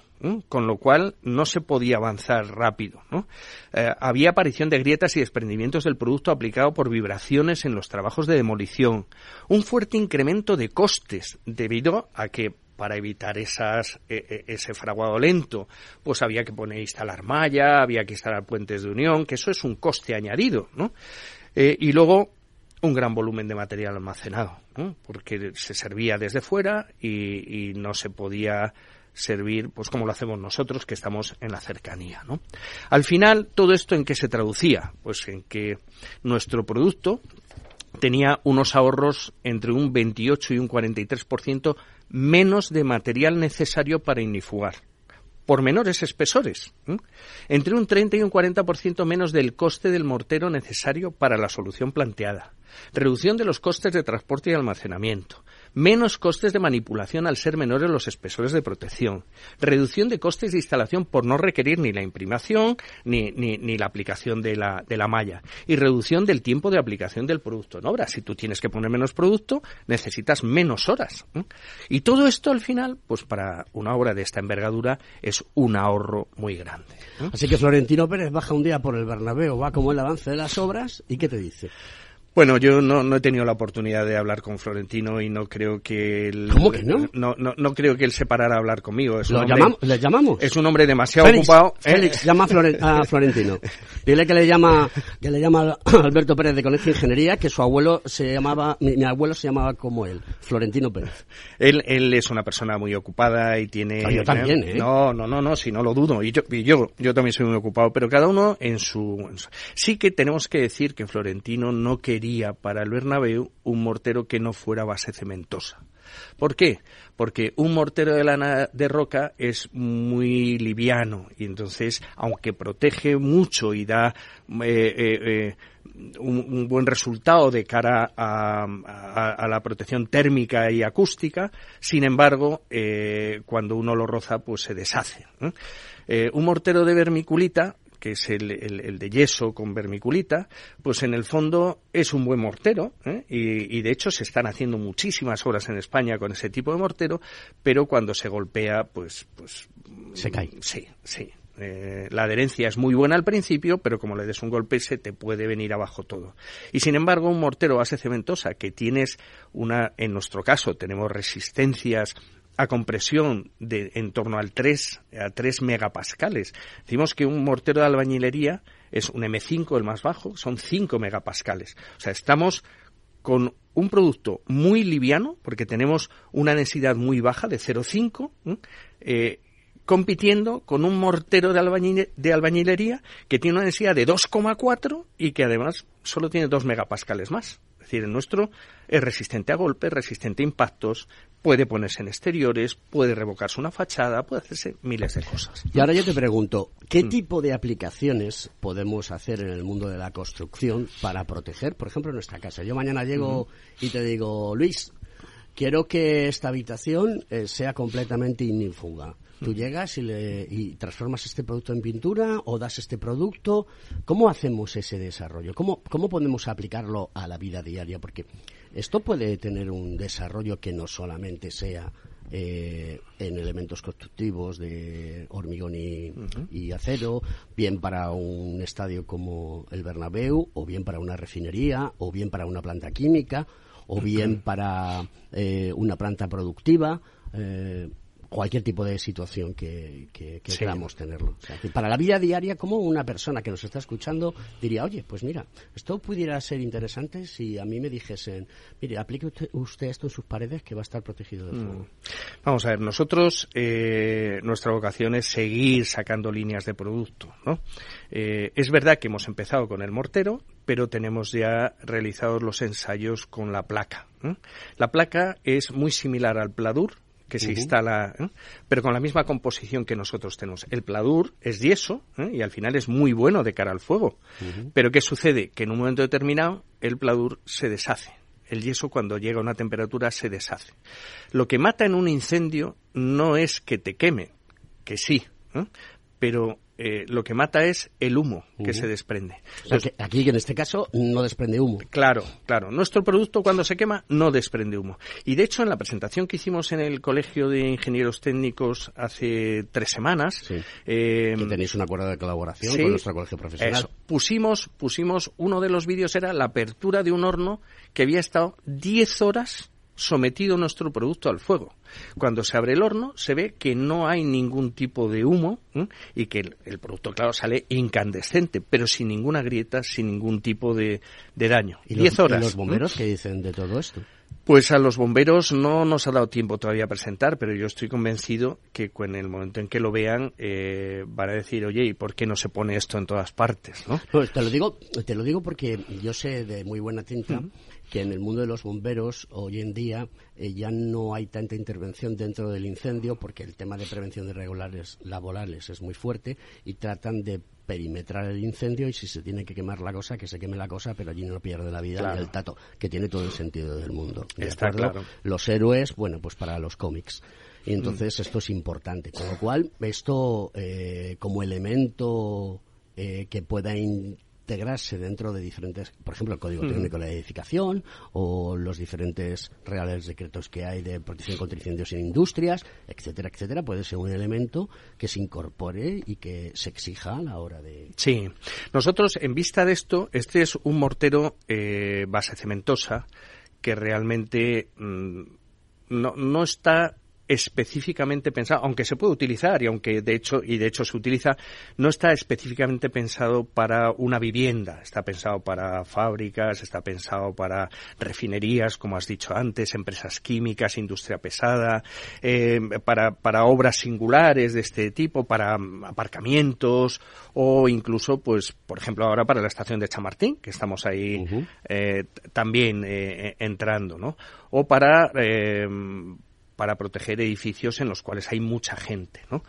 con lo cual no se podía avanzar rápido. Eh, había aparición de grietas y desprendimientos del producto aplicado por vibraciones en los trabajos de demolición, un fuerte incremento de costes debido a que para evitar esas, e, e, ese fraguado lento, pues había que poner instalar malla, había que instalar puentes de unión, que eso es un coste añadido, ¿no? Eh, y luego un gran volumen de material almacenado, porque se servía desde fuera y, y no se podía servir, pues como lo hacemos nosotros, que estamos en la cercanía, ¿no? Al final, todo esto en qué se traducía? Pues en que nuestro producto tenía unos ahorros entre un 28 y un 43% menos de material necesario para ignifugar por menores espesores, entre un 30 y un 40% menos del coste del mortero necesario para la solución planteada, reducción de los costes de transporte y almacenamiento, menos costes de manipulación al ser menores los espesores de protección, reducción de costes de instalación por no requerir ni la imprimación ni, ni, la aplicación de la, de la malla y reducción del tiempo de aplicación del producto en obra. Si tú tienes que poner menos producto, necesitas menos horas. Y todo esto al final, pues para una obra de esta envergadura es un ahorro muy grande. Así que Florentino Pérez baja un día por el Bernabéu, va como el avance de las obras y ¿qué te dice? Bueno, yo no, no, he tenido la oportunidad de hablar con Florentino y no creo que él... ¿Cómo que no? No, no, creo que él se parara a hablar conmigo. ¿Lo llamamos? ¿Le llamamos? Es un hombre demasiado ocupado. ¿eh? Félix, llama a, Florentino. Dile que le llama que le llama a Alberto Pérez de Conejo Ingeniería, que su abuelo se llamaba, mi, abuelo se llamaba como él, Florentino Pérez. Él, él es una persona muy ocupada y tiene... yo también, ¿eh? No, no, no, no, si no lo dudo. Y yo, y yo, yo también soy muy ocupado, pero cada uno en su... Sí que tenemos que decir que Florentino no quería para el Bernabéu un mortero que no fuera base cementosa. ¿Por qué? Porque un mortero de lana de roca es muy liviano y entonces, aunque protege mucho y da eh, eh, eh, un, buen resultado de cara a, la protección térmica y acústica, sin embargo, cuando uno lo roza, pues se deshace. un mortero de vermiculita que es el, el, de yeso con vermiculita, pues en el fondo es un buen mortero ¿eh? y, de hecho se están haciendo muchísimas obras en España con ese tipo de mortero, pero cuando se golpea, pues, pues se cae. Sí, sí. Eh, la adherencia es muy buena al principio, pero como le des un golpe se te puede venir abajo todo. Y sin embargo, un mortero base cementosa que tienes una, en nuestro caso, tenemos resistencias a compresión de en torno al 3 a 3 megapascales. Decimos que un mortero de albañilería es un M5 el más bajo, son 5 megapascales. O sea, estamos con un producto muy liviano porque tenemos una densidad muy baja de 0,5 eh, compitiendo con un mortero de, de albañilería que tiene una densidad de 2,4 y que además solo tiene 2 megapascales más. Es decir, el nuestro es resistente a golpes, resistente a impactos, puede ponerse en exteriores, puede revocarse una fachada, puede hacerse miles de cosas. Y ahora yo te pregunto, ¿qué mm. tipo de aplicaciones podemos hacer en el mundo de la construcción para proteger, por ejemplo, nuestra casa? Yo mañana llego y te digo, Luis, quiero que esta habitación eh, sea completamente ignífuga. Tú llegas y, le, y transformas este producto en pintura o das este producto. ¿Cómo hacemos ese desarrollo? ¿Cómo, cómo podemos aplicarlo a la vida diaria? Porque esto puede tener un desarrollo que no solamente sea eh, en elementos constructivos de hormigón y, y, acero, bien para un estadio como el Bernabéu, o bien para una refinería, o bien para una planta química, o bien para eh, una planta productiva. Eh, cualquier tipo de situación que, que, queramos tenerlo. para la vida diaria, como una persona que nos está escuchando diría, oye, pues mira, esto pudiera ser interesante si a mí me dijesen, mire, aplique usted, esto en sus paredes que va a estar protegido del fuego. Mm. Vamos a ver, nosotros, eh, nuestra vocación es seguir sacando líneas de producto, ¿no? Eh, es verdad que hemos empezado con el mortero, pero tenemos ya realizados los ensayos con la placa. La placa es muy similar al pladur, que se instala, ¿eh? pero con la misma composición que nosotros tenemos. El pladur es yeso ¿eh? y al final es muy bueno de cara al fuego. Pero ¿qué sucede? Que en un momento determinado el pladur se deshace. El yeso cuando llega a una temperatura se deshace. Lo que mata en un incendio no es que te queme, que sí, ¿eh? Pero eh, lo que mata es el humo que se desprende. aquí en este caso no desprende humo. Claro, claro. Nuestro producto cuando se quema no desprende humo. Y de hecho en la presentación que hicimos en el Colegio de Ingenieros Técnicos hace tres semanas... Eh, que tenéis un acuerdo de colaboración con nuestro colegio profesional. pusimos, pusimos, uno de los vídeos era la apertura de un horno que había estado 10 horas sometido nuestro producto al fuego. Cuando se abre el horno se ve que no hay ningún tipo de humo y que el, producto, claro, sale incandescente, pero sin ninguna grieta, sin ningún tipo de, daño. ¿Y los, horas. los bomberos qué dicen de todo esto? Pues a los bomberos no nos ha dado tiempo todavía a presentar, pero yo estoy convencido que en el momento en que lo vean eh, van a decir, oye, ¿y por qué no se pone esto en todas partes? ¿no? Pues te lo digo, te lo digo porque yo sé de muy buena tinta que en el mundo de los bomberos hoy en día eh, ya no hay tanta intervención dentro del incendio porque el tema de prevención de regulares laborales es muy fuerte y tratan de perimetrar el incendio y si se tiene que quemar la cosa, que se queme la cosa, pero allí no pierde la vida ni el tato, que tiene todo el sentido del mundo. Está claro. Los héroes, bueno, pues para los cómics. Y entonces esto es importante. Con lo cual, esto eh, como elemento eh, que pueda integrarse dentro de diferentes, por ejemplo, el Código Técnico de la Edificación o los diferentes reales decretos que hay de protección contra incendios en industrias, etcétera, etcétera, puede ser un elemento que se incorpore y que se exija a la hora de. Sí, nosotros en vista de esto, este es un mortero eh, base cementosa que realmente mm, no, no está específicamente pensado, aunque se puede utilizar y aunque de hecho y de hecho se utiliza, no está específicamente pensado para una vivienda, está pensado para fábricas, está pensado para refinerías, como has dicho antes, empresas químicas, industria pesada, eh, para, para obras singulares de este tipo, para aparcamientos o incluso, pues, por ejemplo, ahora para la estación de Chamartín, que estamos ahí eh, también eh, entrando, ¿no? O para para proteger edificios en los cuales hay mucha gente, ¿no?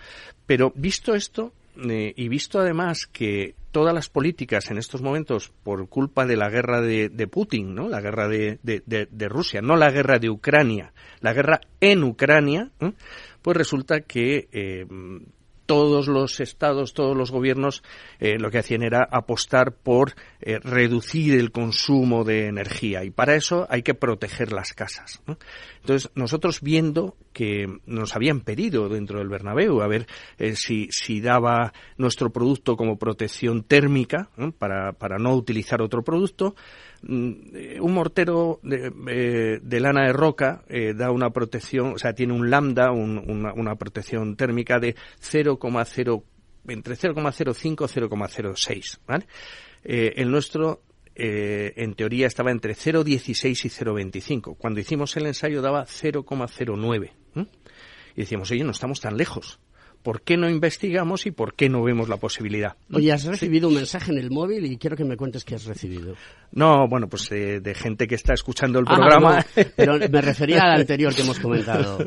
Pero visto esto eh, y visto además que todas las políticas en estos momentos, por culpa de la guerra de, Putin, ¿no? La guerra de, Rusia, no la guerra de Ucrania, la guerra en Ucrania, pues resulta que eh, todos los estados, todos los gobiernos eh, lo que hacían era apostar por eh, reducir el consumo de energía y para eso hay que proteger las casas. Entonces, nosotros viendo que nos habían pedido dentro del Bernabéu a ver eh, si, si daba nuestro producto como protección térmica para, para no utilizar otro producto, Mm, eh, un mortero de, eh, lana de roca da una protección, o sea, tiene un lambda, una, protección térmica de 0,0 entre 0,05 y 0,06, ¿vale? el nuestro en teoría estaba entre 0,16 y 0,25. Cuando hicimos el ensayo daba 0,09. Y decíamos, oye, no estamos tan lejos. ¿Por qué no investigamos y por qué no vemos la posibilidad? Oye, has recibido un mensaje en el móvil y quiero que me cuentes qué has recibido. No, bueno, pues eh, de gente que está escuchando el ah, programa. pero me refería al anterior que hemos comentado.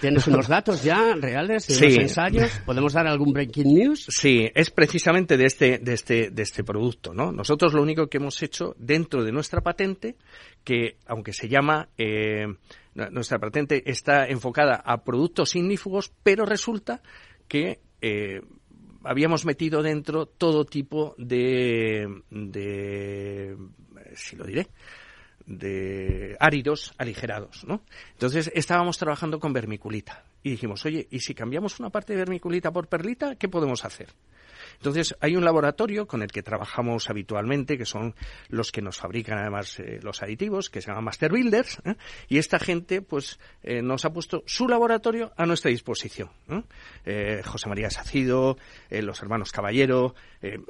¿Tienes unos datos ya reales de los ensayos? ¿Podemos dar algún breaking news? Sí, es precisamente de este, de este, de este producto, ¿no? Nosotros lo único que hemos hecho dentro de nuestra patente, que aunque se llama eh, nuestra patente está enfocada a productos ignífugos, pero resulta que eh, habíamos metido dentro todo tipo de, de si lo diré, de áridos aligerados, ¿no? Entonces estábamos trabajando con vermiculita y dijimos, oye, ¿y si cambiamos una parte de vermiculita por perlita, qué podemos hacer? Entonces, hay un laboratorio con el que trabajamos habitualmente, que son los que nos fabrican además eh, los aditivos, que se llama Master Builders, ¿eh? y esta gente, pues, eh, nos ha puesto su laboratorio a nuestra disposición. José María Sacido, los hermanos Caballero,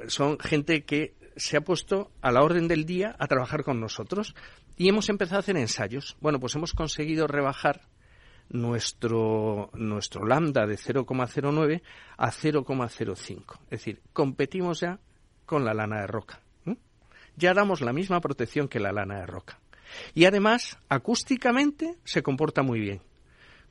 son gente que se ha puesto a la orden del día a trabajar con nosotros y hemos empezado a hacer ensayos. Bueno, pues hemos conseguido rebajar nuestro, nuestro lambda de 0,09 a 0,05. Es decir, competimos ya con la lana de roca. Ya damos la misma protección que la lana de roca. Y además, acústicamente se comporta muy bien.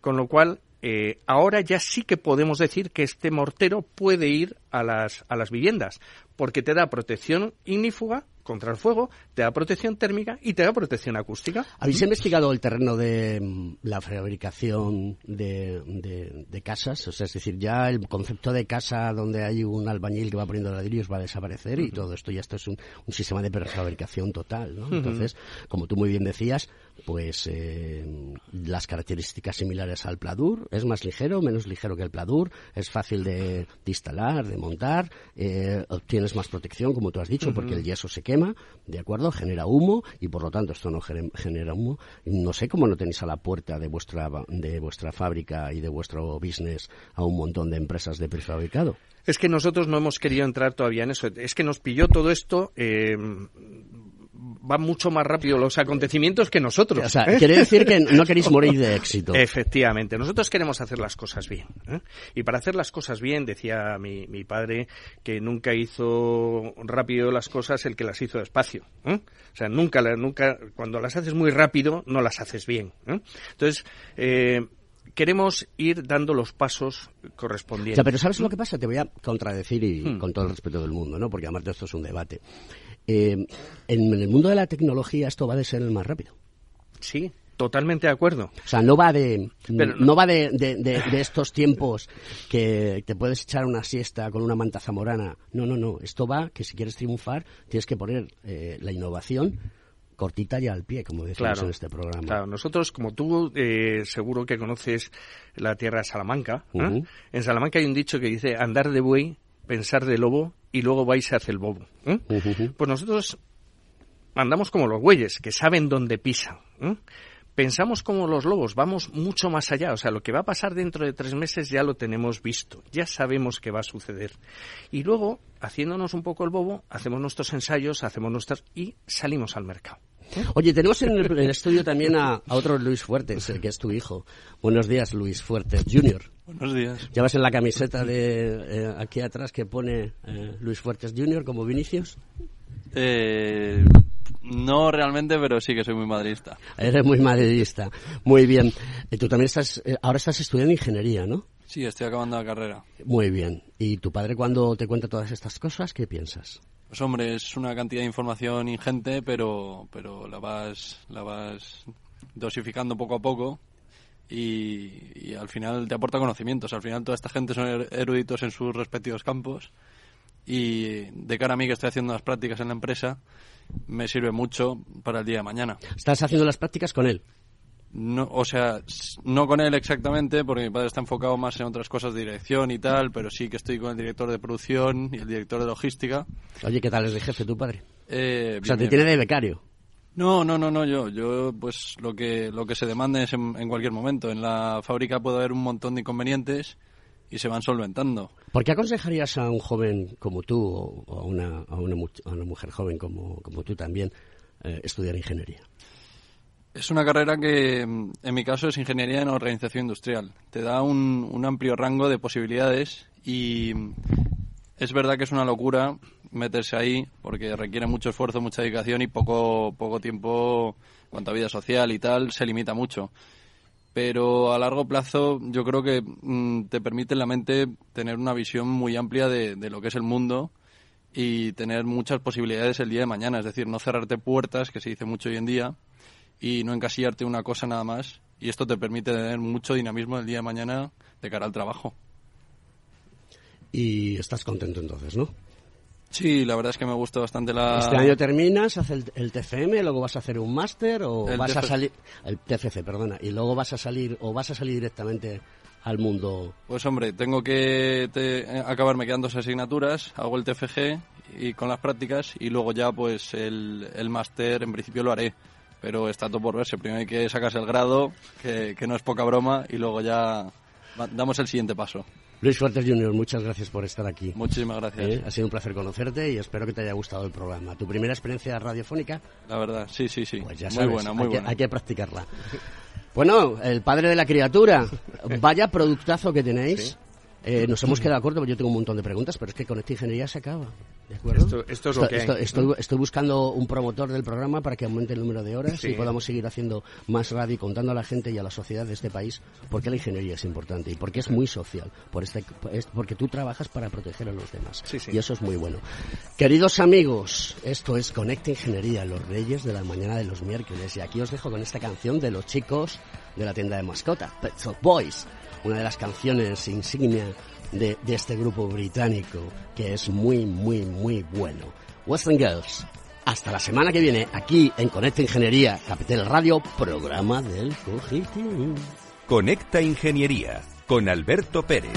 Con lo cual, eh, ahora ya sí que podemos decir que este mortero puede ir a las, a las viviendas, porque te da protección ignífuga contra el fuego, te da protección térmica y te da protección acústica. ¿Habéis investigado el terreno de mm, la fabricación de, de, casas? O sea, es decir, ya el concepto de casa donde hay un albañil que va poniendo ladrillos va a desaparecer y todo esto ya esto es un, sistema de prefabricación total, ¿no? Entonces, como tú muy bien decías, pues eh, las características similares al Pladur, es más ligero, menos ligero que el Pladur, es fácil de, instalar, de montar, eh, obtienes más protección, como tú has dicho, porque el yeso se quema, ¿de acuerdo? Genera humo y por lo tanto esto no genera humo. No sé cómo no tenéis a la puerta de vuestra, de vuestra fábrica y de vuestro business a un montón de empresas de prefabricado. Es que nosotros no hemos querido entrar todavía en eso. Es que nos pilló todo esto. Eh, van mucho más rápido los acontecimientos que nosotros. O sea, quiere decir que no queréis morir de éxito. Efectivamente, nosotros queremos hacer las cosas bien. ¿eh? Y para hacer las cosas bien, decía mi, mi, padre, que nunca hizo rápido las cosas el que las hizo despacio. ¿eh? O sea, nunca, nunca, cuando las haces muy rápido, no las haces bien. ¿eh? Entonces, eh, queremos ir dando los pasos correspondientes. Ya, pero ¿sabes lo que pasa? Te voy a contradecir y hmm. con todo el respeto del mundo, ¿no? Porque además de esto es un debate. Eh, en el mundo de la tecnología esto va de ser el más rápido. Sí, Totalmente de acuerdo. O sea, no va de no, va de, de, estos tiempos que te puedes echar una siesta con una manta zamorana. No, no, no. Esto va que si quieres triunfar tienes que poner eh, la innovación cortita y al pie, como decimos en este programa. Claro, nosotros, como tú, eh, seguro que conoces la tierra de Salamanca. ¿eh? En Salamanca hay un dicho que dice andar de buey, pensar de lobo y luego vais hacer el bobo. ¿eh? Pues nosotros andamos como los bueyes, que saben dónde pisan pensamos como los lobos, vamos mucho más allá. O sea, lo que va a pasar dentro de tres meses ya lo tenemos visto, ya sabemos que va a suceder. Y luego, haciéndonos un poco el bobo, hacemos nuestros ensayos, hacemos nuestras y salimos al mercado. Oye, tenemos en el, estudio también a, otro Luis Fuertes, el que es tu hijo. Buenos días, Luis Fuertes Jr. Buenos días. ¿Llevas en la camiseta de eh, aquí atrás que pone eh, Luis Fuertes Jr. como Vinicius? Eh, no realmente, pero sí que soy muy madridista. Eres muy madridista. Muy bien. Y tú también estás, eh, ahora estás estudiando ingeniería, ¿no? Sí, estoy acabando la carrera. Muy bien. ¿Y tu padre cuando te cuenta todas estas cosas, qué piensas? Pues hombre, es una cantidad de información ingente, pero, pero la vas, la vas dosificando poco a poco y, y, al final te aporta conocimientos. Al final toda esta gente son er-, eruditos en sus respectivos campos y de cara a mí que estoy haciendo las prácticas en la empresa, me sirve mucho para el día de mañana. ¿Estás haciendo las prácticas con él? No, o sea, no con él exactamente, porque mi padre está enfocado más en otras cosas de dirección y tal, pero sí que estoy con el director de producción y el director de logística. Oye, ¿qué tal es de jefe tu padre? Eh, o sea, te tiene de becario. No, no, no, no, yo, yo pues lo que, lo que se demande es en, en cualquier momento. En la fábrica puede haber un montón de inconvenientes y se van solventando. ¿Por qué aconsejarías a un joven como tú o a una, a una, mujer joven como, como tú también eh, estudiar ingeniería? Es una carrera que, mm, en mi caso, es ingeniería en organización industrial. Te da un, amplio rango de posibilidades y mm, es verdad que es una locura meterse ahí porque requiere mucho esfuerzo, mucha dedicación y poco, poco tiempo cuanto a vida social y tal, se limita mucho pero a largo plazo yo creo que mm, te permite en la mente tener una visión muy amplia de, lo que es el mundo y tener muchas posibilidades el día de mañana, es decir, no cerrarte puertas, que se dice mucho hoy en día, y no encasillarte una cosa nada más, y esto te permite tener mucho dinamismo el día de mañana de cara al trabajo. Y estás contento entonces, ¿no? Sí, la verdad es que me gusta bastante la... ¿Este año terminas, haces el, TFM, luego vas a hacer un máster o vas a salir... El TFC, perdona. Y luego vas a salir o vas a salir directamente al mundo... Pues hombre, tengo que acabarme quedando dos asignaturas, hago el TFG y con las prácticas y luego ya pues el, el máster en principio lo haré. Pero está todo por verse. Primero hay que sacarse el grado, que, que no es poca broma, y luego ya damos el siguiente paso. Luis Fuertes Junior, muchas gracias por estar aquí. Muchísimas gracias. ¿Eh? Ha sido un placer conocerte y espero que te haya gustado el programa. ¿Tu primera experiencia radiofónica? La verdad, sí, sí, sí. Pues ya muy buena, muy hay buena. Que, hay que practicarla. Bueno, el padre de la criatura. Vaya productazo que tenéis. Eh, nos hemos quedado cortos, yo tengo un montón de preguntas, pero es que con esta ingeniería se acaba. ¿De acuerdo? Esto, es lo que estoy, buscando un promotor del programa para que aumente el número de horas y podamos seguir haciendo más radio y contando a la gente y a la sociedad de este país por qué la ingeniería es importante y por qué es muy social. Por este, porque tú trabajas para proteger a los demás. y eso es muy bueno. Queridos amigos, esto es Conecta Ingeniería, los reyes de la mañana de los miércoles. Y aquí os dejo con esta canción de los chicos de la tienda de mascota, Pet Boys una de las canciones insignia de, este grupo británico que es muy, muy, muy bueno. Western Girls. Hasta la semana que viene, aquí en Conecta Ingeniería, Capital Radio, programa del Cogitín. Conecta Ingeniería, con Alberto Pérez.